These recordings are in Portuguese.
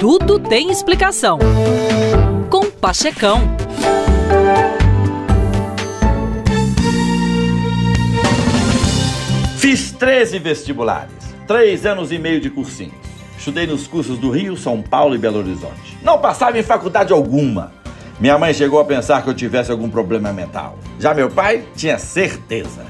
Tudo tem explicação. Com Pachecão. Fiz 13 vestibulares, 3 anos e meio de cursinho. Estudei nos cursos do Rio, São Paulo e Belo Horizonte. Não passava em faculdade alguma. Minha mãe chegou a pensar que eu tivesse algum problema mental. Já meu pai tinha certeza.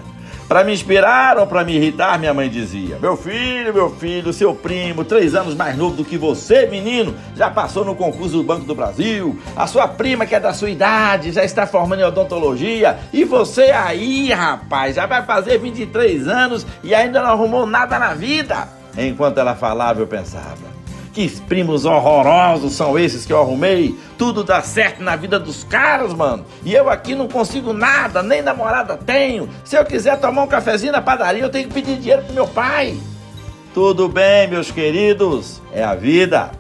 Para me inspirar ou para me irritar, minha mãe dizia: Meu filho, meu filho, seu primo, três anos mais novo do que você, menino, já passou no concurso do Banco do Brasil. A sua prima, que é da sua idade, já está formando em odontologia. E você aí, rapaz, já vai fazer 23 anos e ainda não arrumou nada na vida. Enquanto ela falava, eu pensava: que primos horrorosos são esses que eu arrumei? Tudo dá certo na vida dos caras, mano. E eu aqui não consigo nada, nem namorada tenho. Se eu quiser tomar um cafezinho na padaria, eu tenho que pedir dinheiro pro meu pai. Tudo bem, meus queridos, é a vida.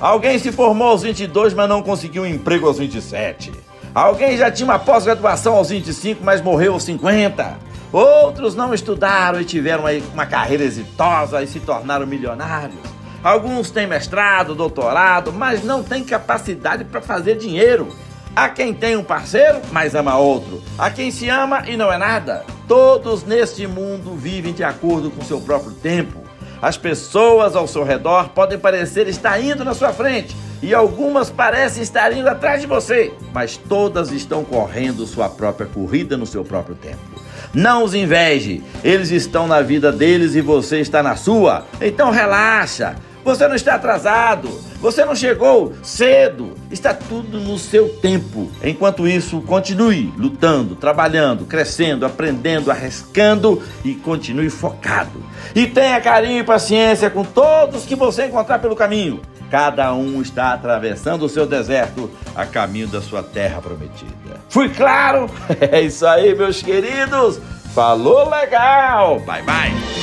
Alguém se formou aos 22, mas não conseguiu um emprego aos 27. Alguém já tinha uma pós-graduação aos 25, mas morreu aos 50. Outros não estudaram e tiveram uma carreira exitosa e se tornaram milionários. Alguns têm mestrado, doutorado, mas não têm capacidade para fazer dinheiro. Há quem tem um parceiro, mas ama outro. Há quem se ama e não é nada. Todos neste mundo vivem de acordo com seu próprio tempo. As pessoas ao seu redor podem parecer estar indo na sua frente e algumas parecem estar indo atrás de você, mas todas estão correndo sua própria corrida no seu próprio tempo. Não os inveje, eles estão na vida deles e você está na sua. Então relaxa. Você não está atrasado, você não chegou cedo, está tudo no seu tempo. Enquanto isso, continue lutando, trabalhando, crescendo, aprendendo, arriscando e continue focado. E tenha carinho e paciência com todos que você encontrar pelo caminho. Cada um está atravessando o seu deserto a caminho da sua terra prometida. Fui claro? É isso aí, meus queridos. Falou legal. Bye bye.